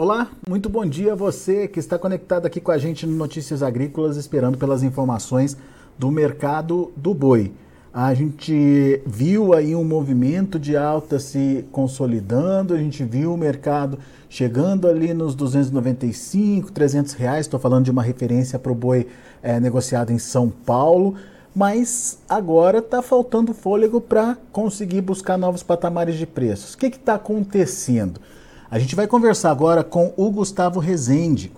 Olá, muito bom dia a você que está conectado aqui com a gente no Notícias Agrícolas, esperando pelas informações do mercado do boi. A gente viu aí um movimento de alta se consolidando, a gente viu o mercado chegando ali nos 295, 300 reais, estou falando de uma referência para o boi é, negociado em São Paulo, mas agora está faltando fôlego para conseguir buscar novos patamares de preços. O que está acontecendo? A gente vai conversar agora com o Gustavo Rezende.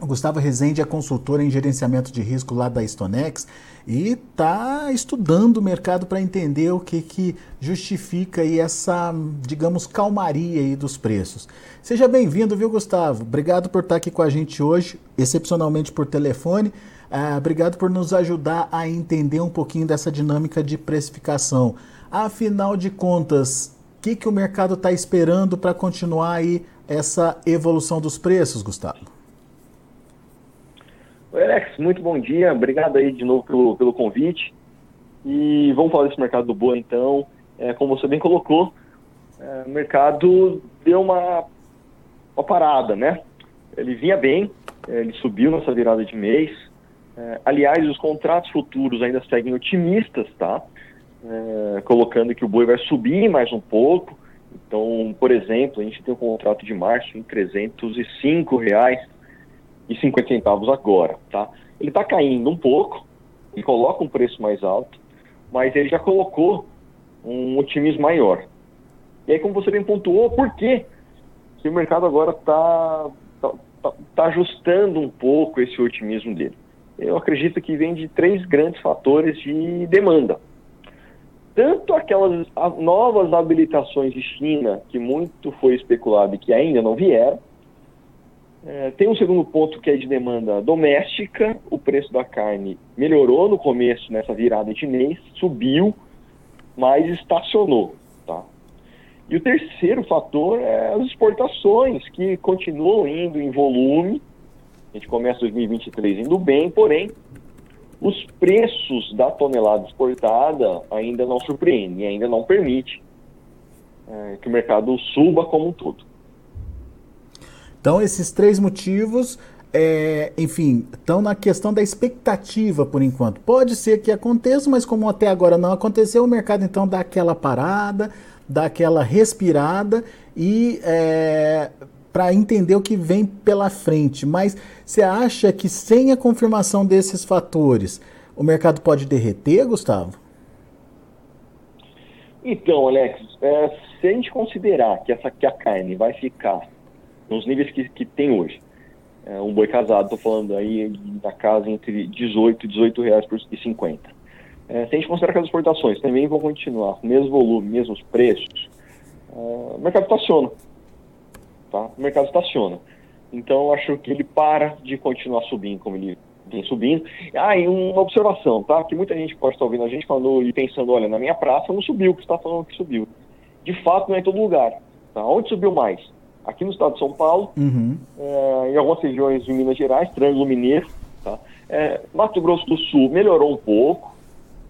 O Gustavo Rezende é consultor em gerenciamento de risco lá da Stonex e está estudando o mercado para entender o que, que justifica aí essa, digamos, calmaria aí dos preços. Seja bem-vindo, viu, Gustavo? Obrigado por estar aqui com a gente hoje, excepcionalmente por telefone. Uh, obrigado por nos ajudar a entender um pouquinho dessa dinâmica de precificação. Afinal de contas, que, que o mercado está esperando para continuar aí essa evolução dos preços, Gustavo? Oi, Alex, muito bom dia. Obrigado aí de novo pelo, pelo convite. E vamos falar desse mercado do boa, então. É, como você bem colocou, é, o mercado deu uma, uma parada, né? Ele vinha bem, é, ele subiu nessa virada de mês. É, aliás, os contratos futuros ainda seguem otimistas, tá? É, colocando que o boi vai subir mais um pouco. Então, por exemplo, a gente tem um contrato de março em R$ 305,50 agora, tá? Ele está caindo um pouco, ele coloca um preço mais alto, mas ele já colocou um otimismo maior. E aí, como você bem pontuou, por quê? que o mercado agora está tá, tá, tá ajustando um pouco esse otimismo dele? Eu acredito que vem de três grandes fatores de demanda tanto aquelas novas habilitações de China, que muito foi especulado e que ainda não vieram. É, tem um segundo ponto que é de demanda doméstica. O preço da carne melhorou no começo, nessa virada de mês, subiu, mas estacionou. Tá? E o terceiro fator é as exportações, que continuam indo em volume. A gente começa 2023 indo bem, porém os preços da tonelada exportada ainda não surpreendem, ainda não permite é, que o mercado suba como um todo. Então, esses três motivos, é, enfim, estão na questão da expectativa por enquanto. Pode ser que aconteça, mas como até agora não aconteceu, o mercado então dá aquela parada, dá aquela respirada e é, para entender o que vem pela frente. Mas você acha que sem a confirmação desses fatores, o mercado pode derreter, Gustavo? Então, Alex, é, se a gente considerar que, essa, que a carne vai ficar nos níveis que, que tem hoje, é, um boi casado, estou falando aí da casa entre 18 e 18 reais por 50. É, se a gente considerar que as exportações também vão continuar mesmo volume, mesmos preços, é, o mercado estaciona tá? O mercado estaciona. Então, acho que ele para de continuar subindo como ele vem subindo. Ah, e uma observação, tá? Que muita gente pode estar ouvindo a gente falando e pensando, olha, na minha praça não subiu, que está falando que subiu. De fato, não é em todo lugar. Tá? Onde subiu mais? Aqui no estado de São Paulo, uhum. é, em algumas regiões de Minas Gerais, Triângulo Mineiro, tá? É, Mato Grosso do Sul melhorou um pouco,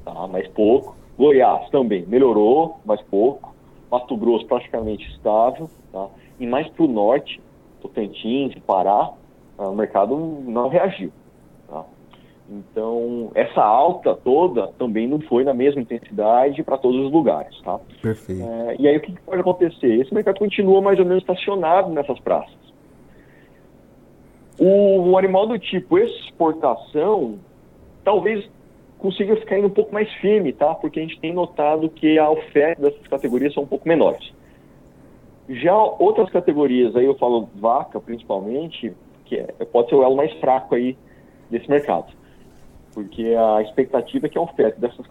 tá? mas pouco. Goiás também melhorou, mas pouco. Mato Grosso praticamente estável, tá? E mais para o norte, Tocantins, Pará, ah, o mercado não reagiu. Tá? Então, essa alta toda também não foi na mesma intensidade para todos os lugares. Tá? Perfeito. É, e aí o que pode acontecer? Esse mercado continua mais ou menos estacionado nessas praças. O, o animal do tipo exportação talvez consiga ficar indo um pouco mais firme, tá? Porque a gente tem notado que a oferta dessas categorias são um pouco menores. Já outras categorias, aí eu falo vaca principalmente, que é, pode ser o elo mais fraco aí desse mercado. Porque a expectativa é que a oferta dessas,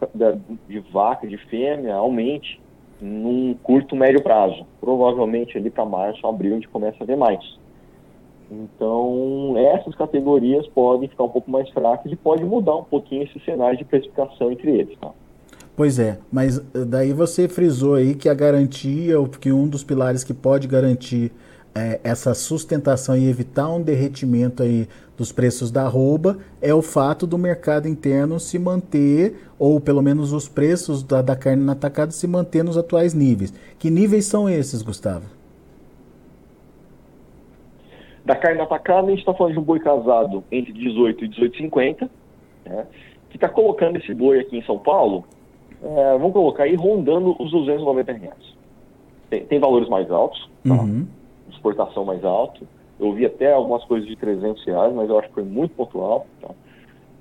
de vaca, de fêmea, aumente num curto, médio prazo. Provavelmente ali para março, abril, a gente começa a ver mais. Então, essas categorias podem ficar um pouco mais fracas e pode mudar um pouquinho esse cenário de precificação entre eles. Tá? Pois é, mas eh, daí você frisou aí que a garantia, ou que um dos pilares que pode garantir é, essa sustentação e evitar um derretimento aí dos preços da arroba é o fato do mercado interno se manter, ou pelo menos os preços da, da carne na atacada se manter nos atuais níveis. Que níveis são esses, Gustavo? Da carne atacada, a gente está falando de um boi casado entre 18 e 18,50, né, que está colocando esse boi aqui em São Paulo, é, vamos colocar aí rondando os 290 reais. Tem, tem valores mais altos, tá? uhum. exportação mais alto. Eu vi até algumas coisas de 300 reais, mas eu acho que foi muito pontual. Tá?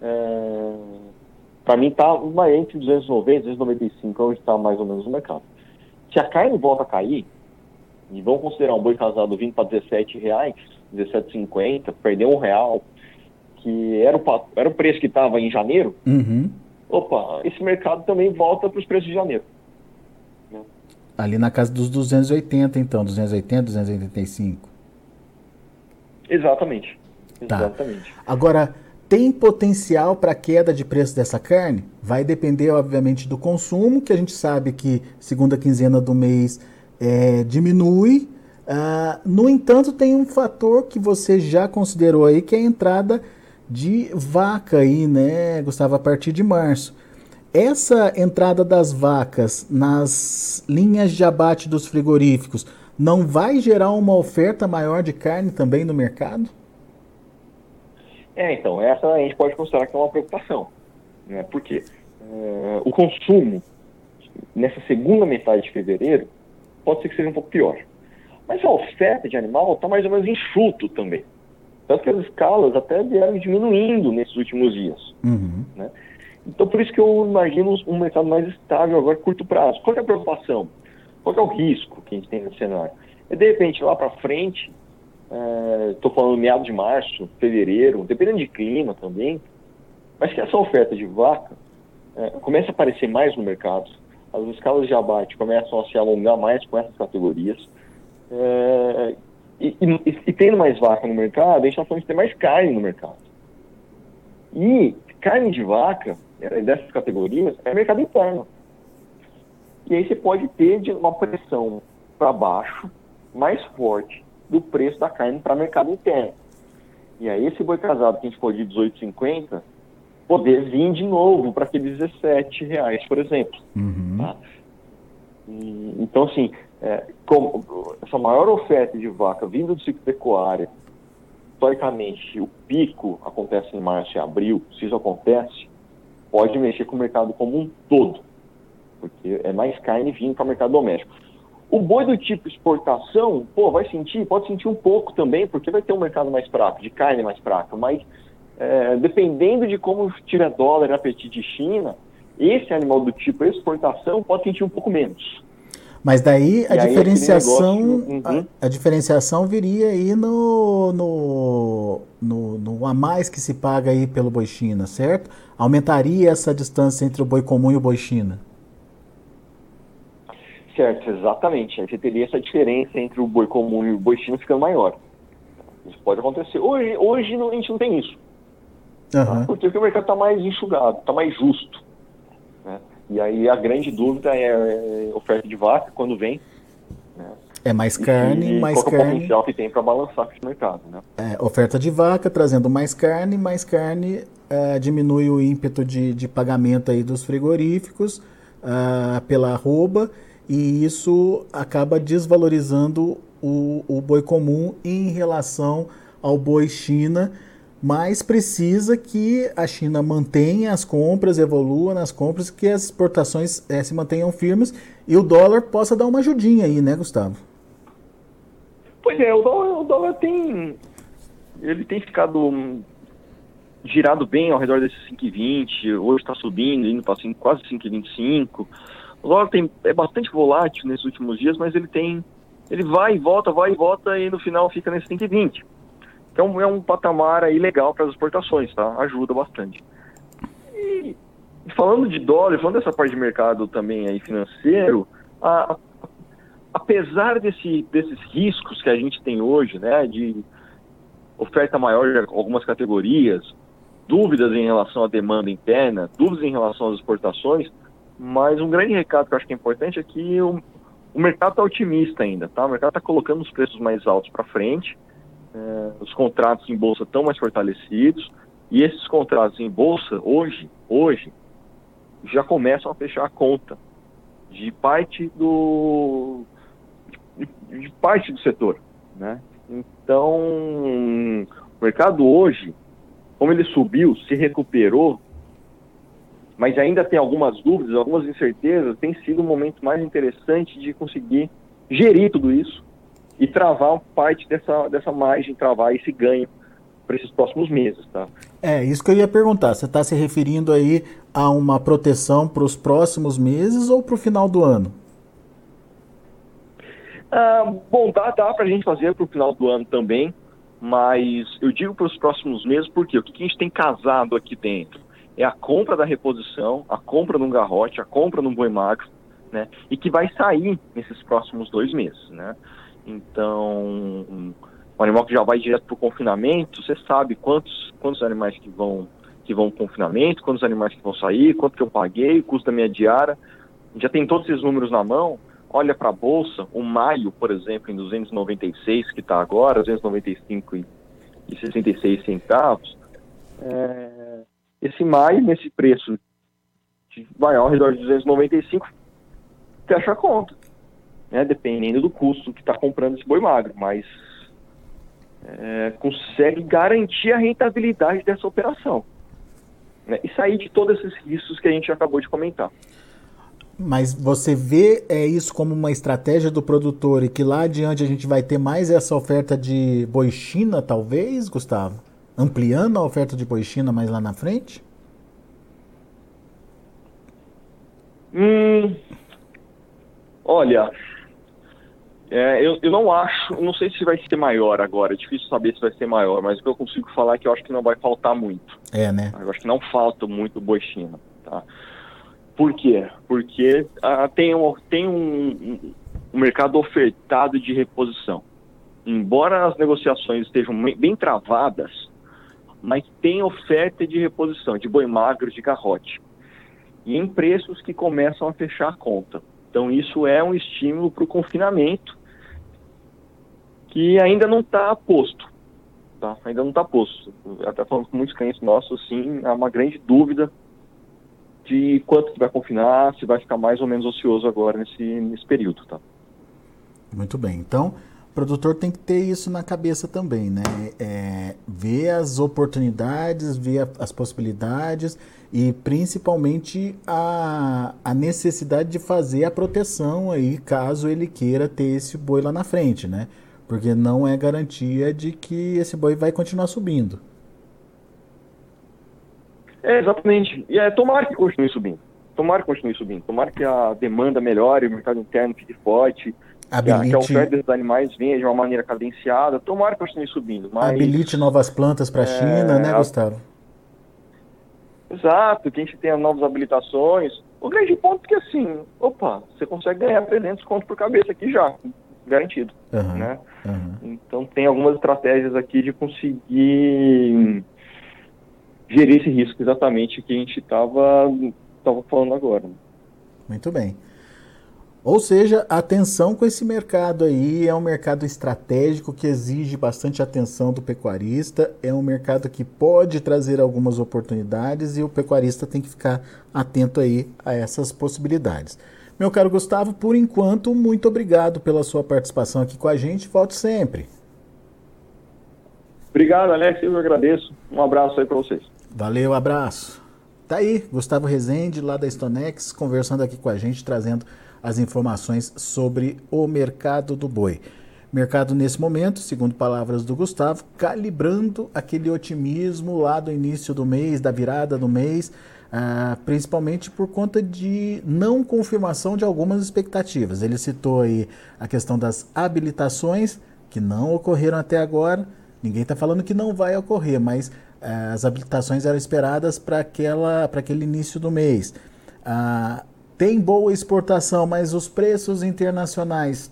É, Para mim está uma entre 290 e 295, onde está mais ou menos o mercado. Se a carne volta a cair, e vamos considerar um boi casado vindo para 17 reais, 17,50, perdeu um real, que era o, era o preço que estava em janeiro, uhum. Opa, esse mercado também volta para os preços de janeiro. Né? Ali na casa dos 280, então, 280, 285. Exatamente. Tá. Exatamente. Agora, tem potencial para queda de preço dessa carne? Vai depender, obviamente, do consumo, que a gente sabe que segunda quinzena do mês é, diminui. Uh, no entanto, tem um fator que você já considerou aí, que é a entrada de vaca aí, né, Gustavo, a partir de março. Essa entrada das vacas nas linhas de abate dos frigoríficos não vai gerar uma oferta maior de carne também no mercado? É, então, essa a gente pode considerar que é uma preocupação. Né? Porque uh, o consumo nessa segunda metade de fevereiro pode ser que seja um pouco pior. Mas a oferta de animal está mais ou menos enxuto também. Tanto que as escalas até vieram diminuindo nesses últimos dias. Uhum. Né? Então, por isso que eu imagino um mercado mais estável agora, curto prazo. Qual é a preocupação? Qual é o risco que a gente tem nesse cenário? É, de repente, lá para frente, estou é, falando meados de março, fevereiro, dependendo de clima também, mas que essa oferta de vaca é, comece a aparecer mais no mercado, as escalas de abate começam a se alongar mais com essas categorias, é, e, e, e, tendo mais vaca no mercado, a gente está falando de ter mais carne no mercado. E carne de vaca, é, dessas categorias, é mercado interno. E aí você pode ter uma pressão para baixo mais forte do preço da carne para mercado interno. E aí esse boi casado que a gente pode de 18,50 poder vir de novo para aqueles 17 reais, por exemplo. Uhum. Tá? Então, assim, é, essa maior oferta de vaca vindo do ciclo pecuário, historicamente, o pico acontece em março e abril, se isso acontece, pode mexer com o mercado como um todo, porque é mais carne vindo para o mercado doméstico. O boi do tipo exportação, pô, vai sentir, pode sentir um pouco também, porque vai ter um mercado mais fraco, de carne mais fraca, mas é, dependendo de como tiver dólar e apetite de China, esse animal do tipo exportação pode sentir um pouco menos. Mas daí a e diferenciação negócio, uhum. a, a, diferenciação viria aí no, no, no, no, a mais que se paga aí pelo boi China, certo? Aumentaria essa distância entre o boi comum e o boi China. Certo, exatamente. Aí você teria essa diferença entre o boi comum e o boi China ficando maior. Isso pode acontecer. Hoje, hoje não, a gente não tem isso. Uhum. Porque o mercado está mais enxugado, está mais justo. E aí a grande dúvida é, é oferta de vaca quando vem. Né? É mais carne, e, mais qual carne. É o potencial que tem para balançar esse mercado, né? É, oferta de vaca trazendo mais carne, mais carne é, diminui o ímpeto de, de pagamento aí dos frigoríficos uh, pela arroba e isso acaba desvalorizando o, o boi comum em relação ao boi China mas precisa que a China mantenha as compras, evolua nas compras, que as exportações é, se mantenham firmes e o dólar possa dar uma ajudinha aí, né, Gustavo? Pois é, o dólar, o dólar tem. Ele tem ficado girado bem ao redor desses 5,20, hoje está subindo, indo para quase 5,25. O dólar tem, é bastante volátil nesses últimos dias, mas ele tem. Ele vai e volta, vai e volta e no final fica nesse 5,20. Então é um patamar aí legal para as exportações, tá? Ajuda bastante. E falando de dólar, falando dessa parte de mercado também aí financeiro, a, apesar desse, desses riscos que a gente tem hoje, né, de oferta maior de algumas categorias, dúvidas em relação à demanda interna, dúvidas em relação às exportações, mas um grande recado que eu acho que é importante é que o, o mercado está otimista ainda, tá? O mercado está colocando os preços mais altos para frente, é, os contratos em bolsa estão mais fortalecidos e esses contratos em bolsa hoje, hoje já começam a fechar a conta de parte do de, de parte do setor, né? Então, o mercado hoje, como ele subiu, se recuperou, mas ainda tem algumas dúvidas, algumas incertezas, tem sido o um momento mais interessante de conseguir gerir tudo isso e travar parte dessa, dessa margem, travar esse ganho para esses próximos meses, tá? É, isso que eu ia perguntar. Você está se referindo aí a uma proteção para os próximos meses ou para o final do ano? Ah, bom, dá, dá para a gente fazer para o final do ano também, mas eu digo para os próximos meses porque o que a gente tem casado aqui dentro é a compra da reposição, a compra num garrote, a compra num boi magro, né? E que vai sair nesses próximos dois meses, né? Então, um animal que já vai direto para o confinamento, você sabe quantos, quantos animais que vão que vão confinamento, quantos animais que vão sair, quanto que eu paguei, o custo da minha diária. Já tem todos esses números na mão, olha para a bolsa, o maio, por exemplo, em 296 que está agora, 295 e, e 66 centavos, é, esse maio, nesse preço vai ao redor de 295, fecha a conta, né, dependendo do custo que está comprando esse boi magro, mas é, consegue garantir a rentabilidade dessa operação né, e sair de todos esses riscos que a gente acabou de comentar. Mas você vê é, isso como uma estratégia do produtor e que lá adiante a gente vai ter mais essa oferta de boi China, talvez, Gustavo? Ampliando a oferta de boi China mais lá na frente? Hum, olha, é, eu, eu não acho, não sei se vai ser maior agora, é difícil saber se vai ser maior, mas o que eu consigo falar é que eu acho que não vai faltar muito. É, né? Eu acho que não falta muito boi China, tá? Por quê? Porque ah, tem, um, tem um, um, mercado ofertado de reposição. Embora as negociações estejam bem travadas, mas tem oferta de reposição, de boi magro, de garrote. E em preços que começam a fechar a conta. Então isso é um estímulo para o confinamento que ainda não está posto. Tá? Ainda não está posto. Até falando com muitos clientes nossos, sim, há uma grande dúvida de quanto que vai confinar, se vai ficar mais ou menos ocioso agora nesse, nesse período, tá? Muito bem. Então, o produtor tem que ter isso na cabeça também, né? É, ver as oportunidades, ver a, as possibilidades e principalmente a, a necessidade de fazer a proteção aí, caso ele queira ter esse boi lá na frente, né? Porque não é garantia de que esse boi vai continuar subindo. É, exatamente. E é tomara que continue subindo. Tomara que continue subindo. Tomara que a demanda melhore, o mercado interno fique forte, Habilite... que, a, oferta desses animais venha de uma maneira cadenciada. Tomara que continue subindo. Mas, Habilite novas plantas para a é... China, né, Gustavo? Exato, que a gente tenha novas habilitações. O grande ponto é que, assim, opa, você consegue ganhar 300 contos por cabeça aqui já, garantido, uhum, né? Uhum. Então tem algumas estratégias aqui de conseguir gerir esse risco exatamente que a gente estava tava falando agora. Muito bem. Ou seja, atenção com esse mercado aí, é um mercado estratégico que exige bastante atenção do pecuarista, é um mercado que pode trazer algumas oportunidades e o pecuarista tem que ficar atento aí a essas possibilidades. Meu caro Gustavo, por enquanto, muito obrigado pela sua participação aqui com a gente, volte sempre. Obrigado, Alex, eu agradeço. Um abraço aí para vocês. Valeu, abraço. Tá aí, Gustavo Rezende, lá da Stonex, conversando aqui com a gente, trazendo as informações sobre o mercado do boi. Mercado nesse momento, segundo palavras do Gustavo, calibrando aquele otimismo lá do início do mês, da virada do mês, ah, principalmente por conta de não confirmação de algumas expectativas. Ele citou aí a questão das habilitações, que não ocorreram até agora. Ninguém está falando que não vai ocorrer, mas ah, as habilitações eram esperadas para aquele início do mês. Ah, tem boa exportação, mas os preços internacionais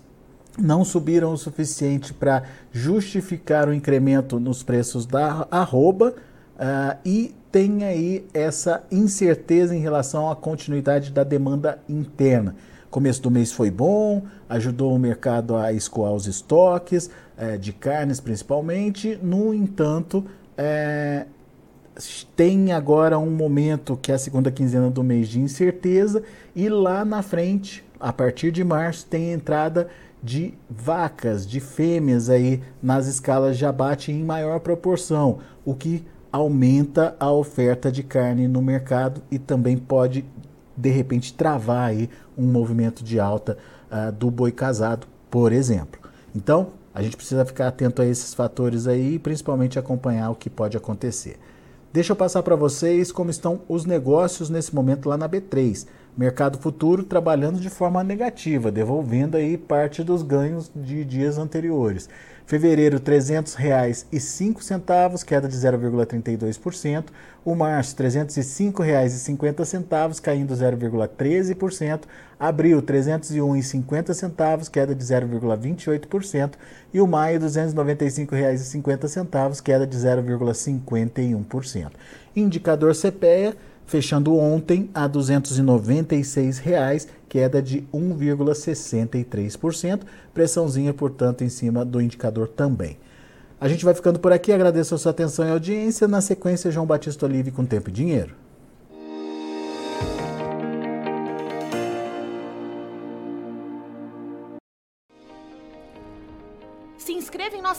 não subiram o suficiente para justificar o incremento nos preços da arroba uh, e tem aí essa incerteza em relação à continuidade da demanda interna. Começo do mês foi bom, ajudou o mercado a escoar os estoques, uh, de carnes principalmente, no entanto, uh, tem agora um momento que é a segunda quinzena do mês de incerteza e lá na frente, a partir de março, tem entrada de vacas, de fêmeas aí nas escalas de abate em maior proporção, o que aumenta a oferta de carne no mercado e também pode de repente travar aí um movimento de alta uh, do boi casado, por exemplo. Então, a gente precisa ficar atento a esses fatores aí e principalmente acompanhar o que pode acontecer. Deixa eu passar para vocês como estão os negócios nesse momento lá na B3. Mercado futuro trabalhando de forma negativa, devolvendo aí parte dos ganhos de dias anteriores. Fevereiro, R$ 300,05, queda de 0,32%. O março, R$ 305,50, caindo 0,13%. Abril, R$ 301,50, queda de 0,28%. E o maio, R$ 295,50, queda de 0,51%. Indicador CPEA fechando ontem a 296 reais, queda de 1,63%, pressãozinha, portanto, em cima do indicador também. A gente vai ficando por aqui, agradeço a sua atenção e audiência. Na sequência, João Batista Olive com Tempo e Dinheiro.